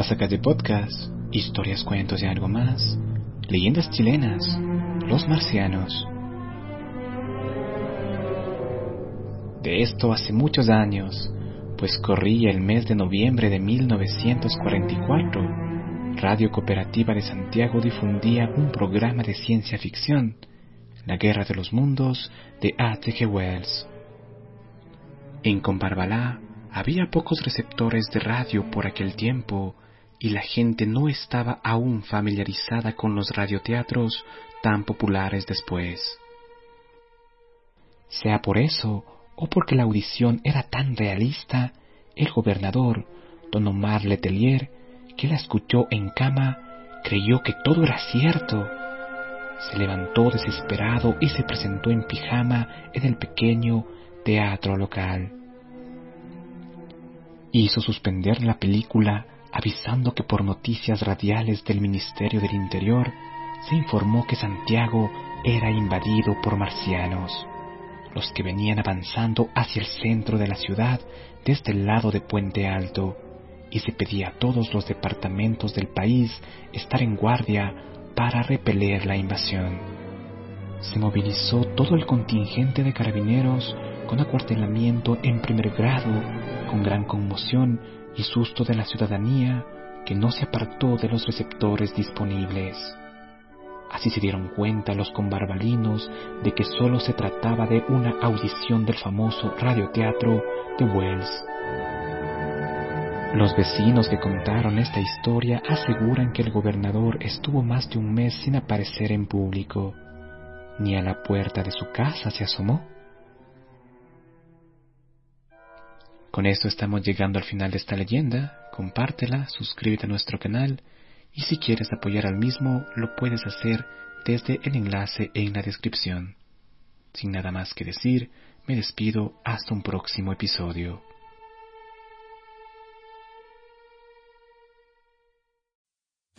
Pasacate Podcast, historias, cuentos y algo más, leyendas chilenas, los marcianos. De esto hace muchos años, pues corría el mes de noviembre de 1944. Radio Cooperativa de Santiago difundía un programa de ciencia ficción, La Guerra de los Mundos de A.T.G. Wells. En Combarbalá había pocos receptores de radio por aquel tiempo y la gente no estaba aún familiarizada con los radioteatros tan populares después. Sea por eso o porque la audición era tan realista, el gobernador, don Omar Letelier, que la escuchó en cama, creyó que todo era cierto. Se levantó desesperado y se presentó en pijama en el pequeño teatro local. Hizo suspender la película avisando que por noticias radiales del Ministerio del Interior se informó que Santiago era invadido por marcianos, los que venían avanzando hacia el centro de la ciudad desde el lado de Puente Alto, y se pedía a todos los departamentos del país estar en guardia para repeler la invasión. Se movilizó todo el contingente de carabineros con acuartelamiento en primer grado, con gran conmoción y susto de la ciudadanía que no se apartó de los receptores disponibles. Así se dieron cuenta los combarbalinos de que solo se trataba de una audición del famoso radioteatro de Wells. Los vecinos que contaron esta historia aseguran que el gobernador estuvo más de un mes sin aparecer en público, ni a la puerta de su casa se asomó. Con esto estamos llegando al final de esta leyenda. Compártela, suscríbete a nuestro canal y si quieres apoyar al mismo lo puedes hacer desde el enlace en la descripción. Sin nada más que decir, me despido hasta un próximo episodio.